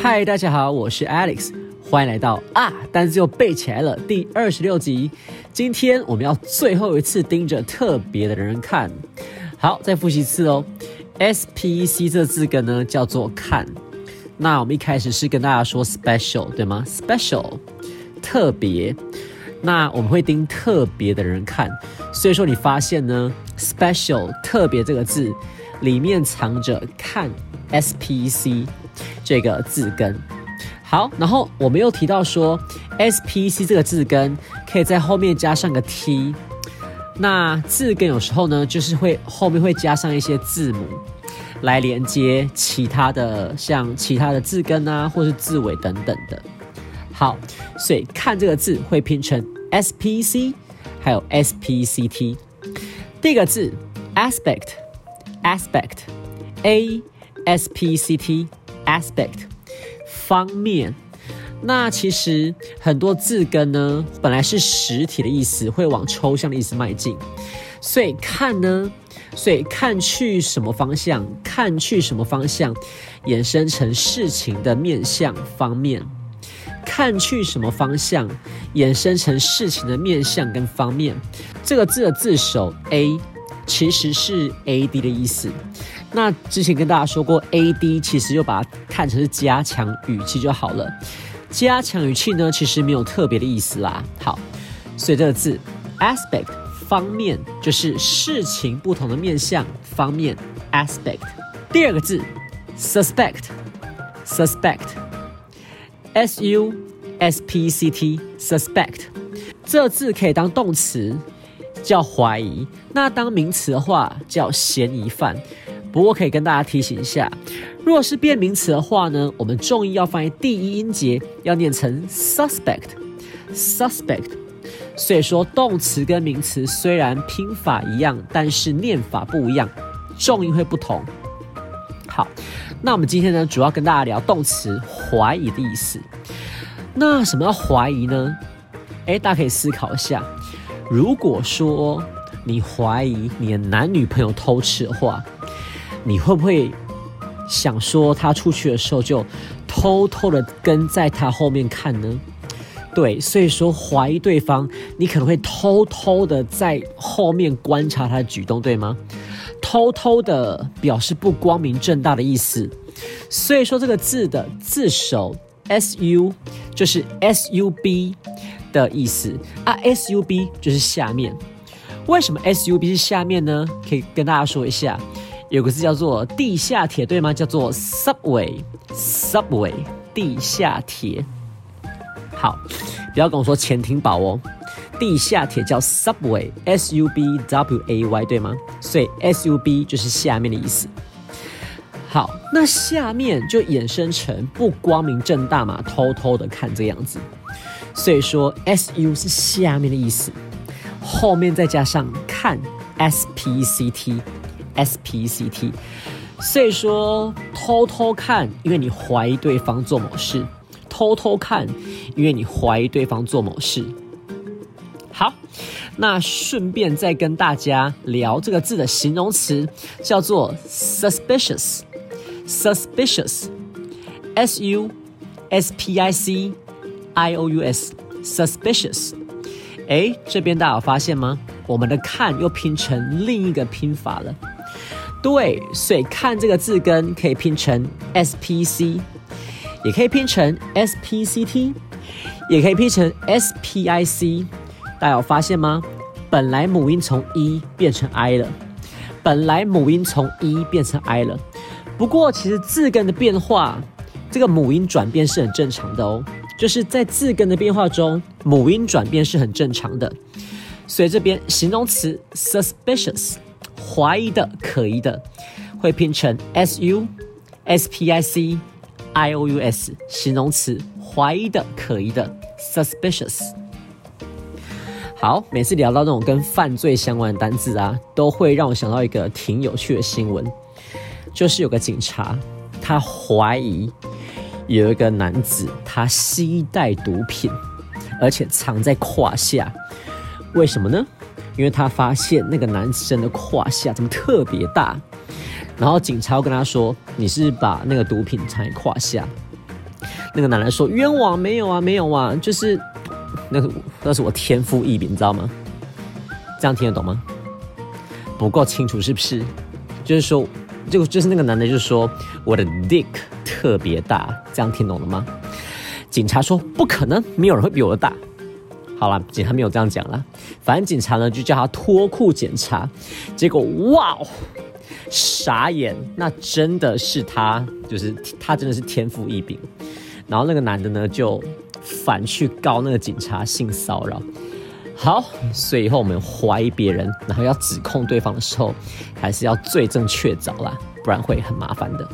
嗨，大家好，我是 Alex，欢迎来到啊，单词又背起来了第二十六集。今天我们要最后一次盯着特别的人看。好，再复习一次哦。S P C 这字根呢叫做看。那我们一开始是跟大家说 special 对吗？special 特别。那我们会盯特别的人看，所以说你发现呢，special 特别这个字里面藏着看 S P C 这个字根。好，然后我们又提到说，S P C 这个字根可以在后面加上个 T，那字根有时候呢，就是会后面会加上一些字母来连接其他的，像其他的字根啊，或是字尾等等的。好，所以看这个字会拼成 S P C，还有 S P C T。第一个字 aspect，aspect，A S P C T aspect。方面，那其实很多字根呢，本来是实体的意思，会往抽象的意思迈进。所以看呢，所以看去什么方向，看去什么方向，衍生成事情的面向方面。看去什么方向，衍生成事情的面向跟方面。这个字的字首 a，其实是 a d 的意思。那之前跟大家说过，A D 其实就把它看成是加强语气就好了。加强语气呢，其实没有特别的意思啦。好，所以这个字 aspect 方面就是事情不同的面向方面 aspect。第二个字 suspect suspect S U S P C T suspect 这字可以当动词叫怀疑，那当名词的话叫嫌疑犯。不过可以跟大家提醒一下，如果是变名词的话呢，我们重音要放在第一音节，要念成 suspect，suspect。所以说动词跟名词虽然拼法一样，但是念法不一样，重音会不同。好，那我们今天呢，主要跟大家聊动词怀疑的意思。那什么叫怀疑呢？哎，大家可以思考一下，如果说你怀疑你的男女朋友偷吃的话。你会不会想说他出去的时候就偷偷的跟在他后面看呢？对，所以说怀疑对方，你可能会偷偷的在后面观察他的举动，对吗？偷偷的表示不光明正大的意思。所以说这个字的字首 S U 就是 S U B 的意思啊，S U B 就是下面。为什么 S U B 是下面呢？可以跟大家说一下。有个字叫做地下铁，对吗？叫做 subway，subway，地下铁。好，不要跟我说潜艇堡哦，地下铁叫 subway，s u b w a y，对吗？所以 s u b 就是下面的意思。好，那下面就衍生成不光明正大嘛，偷偷的看这样子。所以说 s u 是下面的意思，后面再加上看 s p c t。S P C T，所以说偷偷看，因为你怀疑对方做某事；偷偷看，因为你怀疑对方做某事。好，那顺便再跟大家聊这个字的形容词，叫做 suspicious。suspicious，S U S P I C I O U S，suspicious。哎，这边大家有发现吗？我们的看又拼成另一个拼法了。对，所以看这个字根可以拼成 S P C，也可以拼成 S P C T，也可以拼成 S P I C。大家有发现吗？本来母音从 E 变成 I 了，本来母音从 E 变成 I 了。不过其实字根的变化，这个母音转变是很正常的哦。就是在字根的变化中，母音转变是很正常的。所以这边形容词 suspicious。怀疑的、可疑的，会拼成 s u s p i c i o u s，形容词，怀疑的、可疑的，suspicious。好，每次聊到那种跟犯罪相关的单字啊，都会让我想到一个挺有趣的新闻，就是有个警察，他怀疑有一个男子他携带毒品，而且藏在胯下。为什么呢？因为他发现那个男生的胯下怎么特别大，然后警察跟他说：“你是把那个毒品藏在胯下。”那个男人说：“冤枉，没有啊，没有啊，就是那那是我天赋异禀，你知道吗？这样听得懂吗？不够清楚是不是？就是说，就就是那个男的，就是说我的 dick 特别大，这样听懂了吗？”警察说：“不可能，没有人会比我的大。”好了，警察没有这样讲了。反正警察呢就叫他脱裤检查，结果哇，傻眼，那真的是他，就是他真的是天赋异禀。然后那个男的呢就反去告那个警察性骚扰。好，所以以后我们怀疑别人，然后要指控对方的时候，还是要罪证确凿啦，不然会很麻烦的。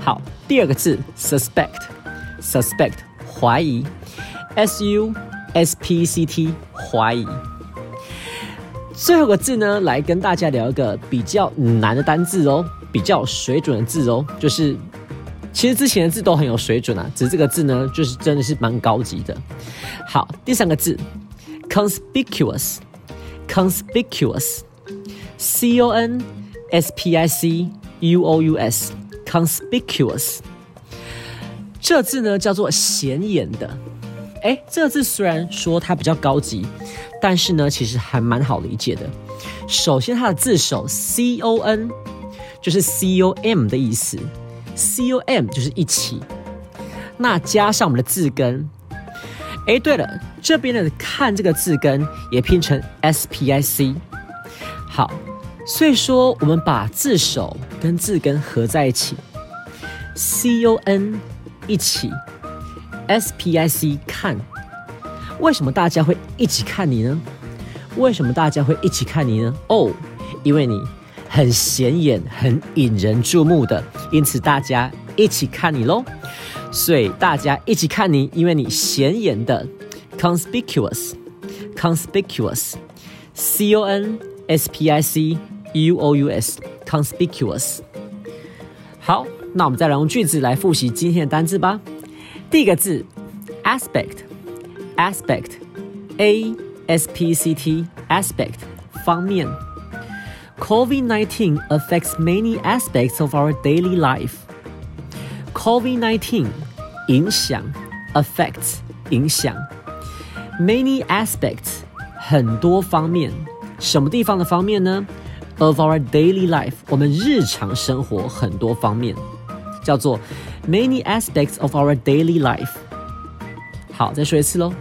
好，第二个字 suspect，suspect 怀疑，s u。S P C T 怀疑，最后个字呢，来跟大家聊一个比较难的单字哦，比较水准的字哦，就是其实之前的字都很有水准啊，只是这个字呢，就是真的是蛮高级的。好，第三个字，conspicuous，conspicuous，C O N S P I C U O U S，conspicuous，这字呢叫做显眼的。哎，这个字虽然说它比较高级，但是呢，其实还蛮好理解的。首先，它的字首 C O N 就是 C O M 的意思，C O M 就是一起。那加上我们的字根，哎，对了，这边的看这个字根也拼成 S P I C。好，所以说我们把字首跟字根合在一起，C O N 一起。S P I C 看，为什么大家会一起看你呢？为什么大家会一起看你呢？哦，因为你很显眼、很引人注目的，因此大家一起看你喽。所以大家一起看你，因为你显眼的，conspicuous，conspicuous，C O N S P I C U O U S，conspicuous。好，那我们再来用句子来复习今天的单字吧。第一个字，aspect，aspect，a s p c t，aspect，方面。COVID-19 affects many aspects of our daily life. COVID-19 影响，affects 影响，many aspects 很多方面，什么地方的方面呢？Of our daily life，我们日常生活很多方面，叫做。many aspects of our daily life. 好，再说一次喽。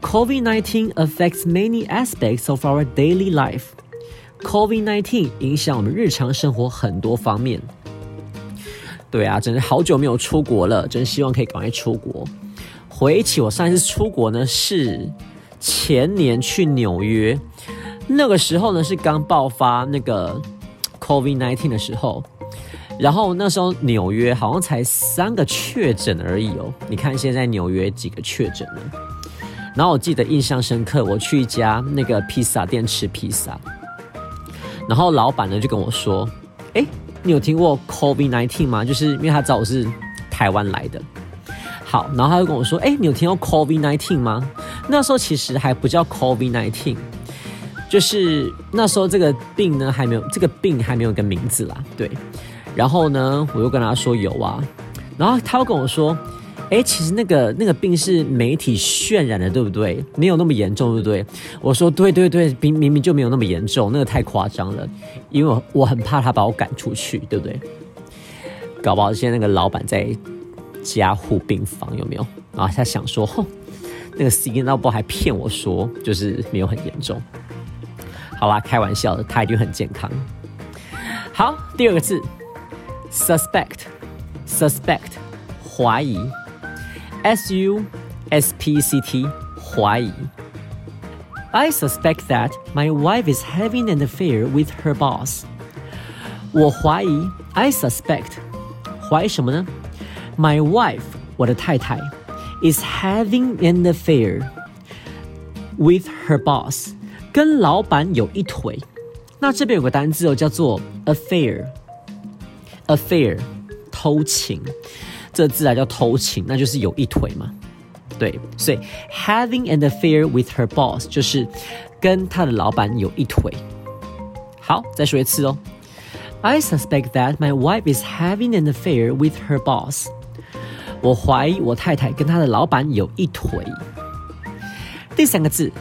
COVID-19 affects many aspects of our daily life. COVID-19 影响我们日常生活很多方面。对啊，真是好久没有出国了，真希望可以赶快出国。回忆起我上一次出国呢，是前年去纽约，那个时候呢是刚爆发那个 COVID-19 的时候。然后那时候纽约好像才三个确诊而已哦，你看现在纽约几个确诊了。然后我记得印象深刻，我去一家那个披萨店吃披萨，然后老板呢就跟我说：“哎，你有听过 COVID nineteen 吗？就是因为他知道我是台湾来的。”好，然后他就跟我说：“哎，你有听过 COVID nineteen 吗？”那时候其实还不叫 COVID nineteen，就是那时候这个病呢还没有这个病还没有个名字啦，对。然后呢，我又跟他说有啊，然后他又跟我说，哎，其实那个那个病是媒体渲染的，对不对？没有那么严重，对不对？我说对对对，明明明就没有那么严重，那个太夸张了，因为我我很怕他把我赶出去，对不对？搞不好现在那个老板在加护病房有没有？然后他想说，哼，那个 C N 那不还骗我说就是没有很严重？好啦，开玩笑的，他一定很健康。好，第二个字。suspect suspect 怀疑 s u s p c t 怀疑 I suspect that my wife is having an affair with her boss. 我怀疑 I suspect 怀疑什么呢？My wife 我的太太 is having an affair with her boss 跟老板有一腿。那这边有个单字哦，叫做 affair。affair，偷情， 这字啊叫偷情，那就是有一腿嘛。对，所以 having an affair with her boss 就是跟他的老板有一腿。好，再说一次哦。I suspect that my wife is having an affair with her boss。我怀疑我太太跟她的老板有一腿。第三个字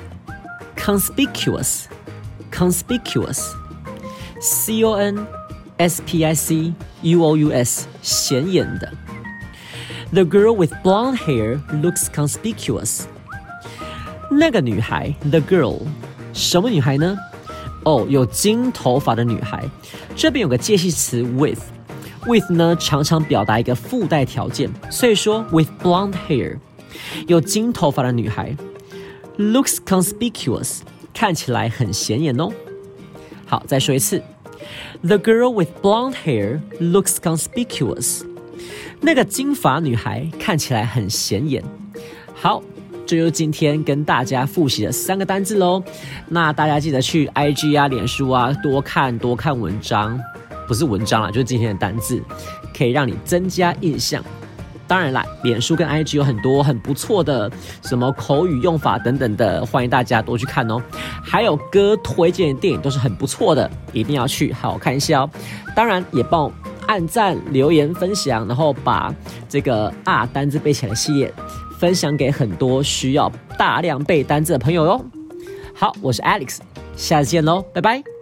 ，conspicuous，conspicuous，c o n s p i c u o u s，显眼的。The girl with blonde hair looks conspicuous。那个女孩，the girl，什么女孩呢？哦，有金头发的女孩。这边有个介系词 with，with 呢常常表达一个附带条件，所以说 with blonde hair，有金头发的女孩。looks conspicuous，看起来很显眼哦。好，再说一次，The girl with blonde hair looks conspicuous。 那个金发女孩看起来很显眼。好，这就是今天跟大家复习的三个单字喽。那大家记得去 IG 啊、脸书啊多看多看文章，不是文章啦，就是今天的单字，可以让你增加印象。当然啦，脸书跟 IG 有很多很不错的什么口语用法等等的，欢迎大家多去看哦。还有哥推荐的电影都是很不错的，一定要去好好看一下哦。当然也帮按赞、留言、分享，然后把这个啊单字背起来系列分享给很多需要大量背单字的朋友哟。好，我是 Alex，下次见喽，拜拜。